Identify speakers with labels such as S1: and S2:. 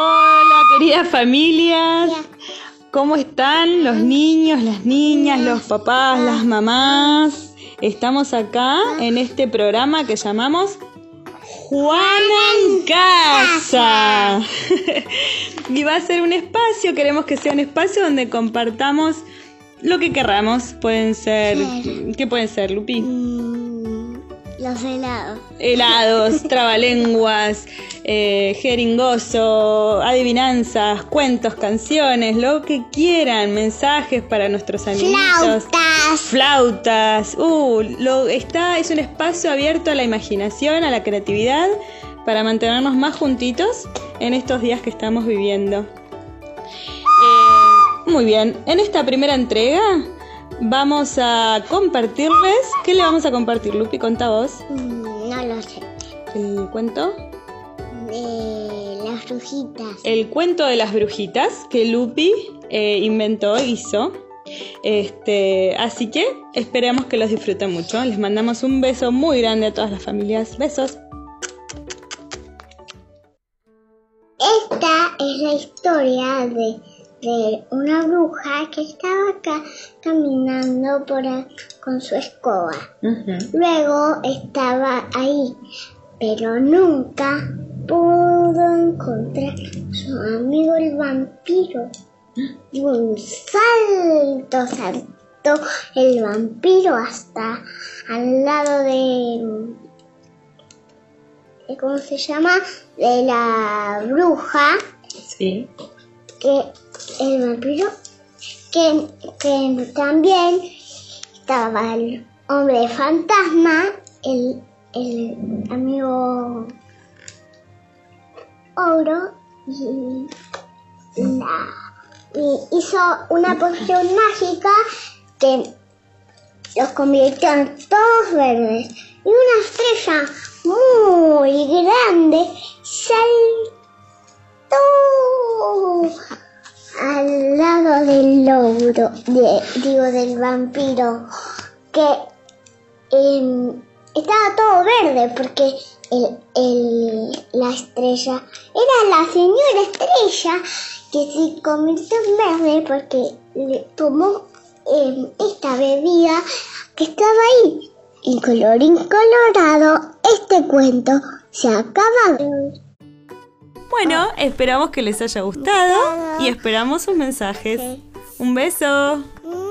S1: Hola familias. ¿Cómo están los niños, las niñas, los papás, las mamás? Estamos acá en este programa que llamamos Juana en casa. y va a ser un espacio, queremos que sea un espacio donde compartamos lo que querramos. Pueden ser... ¿Qué pueden ser, Lupi?
S2: Los helados.
S1: Helados, trabalenguas, eh, jeringoso, adivinanzas, cuentos, canciones, lo que quieran, mensajes para nuestros amiguitos.
S2: Flautas.
S1: Flautas. Uh, lo, está, es un espacio abierto a la imaginación, a la creatividad, para mantenernos más juntitos en estos días que estamos viviendo. Eh, muy bien, en esta primera entrega vamos a compartirles. ¿Qué le vamos a compartir, Lupi? Contá vos.
S2: Mm, No lo sé.
S1: El cuento.
S2: De las brujitas.
S1: El cuento de las brujitas que Lupi eh, inventó, hizo. Este, así que esperemos que los disfruten mucho. Les mandamos un beso muy grande a todas las familias. Besos.
S2: Esta es la historia de, de una bruja que estaba acá caminando por con su escoba. Luego estaba ahí, pero nunca pudo encontrar a su amigo el vampiro. Y un salto saltó el vampiro hasta al lado de, de ¿cómo se llama? De la bruja
S1: Sí.
S2: que el vampiro que, que también estaba el hombre fantasma, el, el amigo oro y la y hizo una poción mágica que los convirtió en todos verdes y una estrella muy grande saltó de- digo del vampiro, que em, estaba todo verde porque el- el- la estrella era la señora estrella que se convirtió en verde porque le tomó em, esta bebida que estaba ahí. Y colorín colorado, este cuento se ha acabado.
S1: Bueno, esperamos que les haya gustado y esperamos sus mensajes. Un beso. Mm.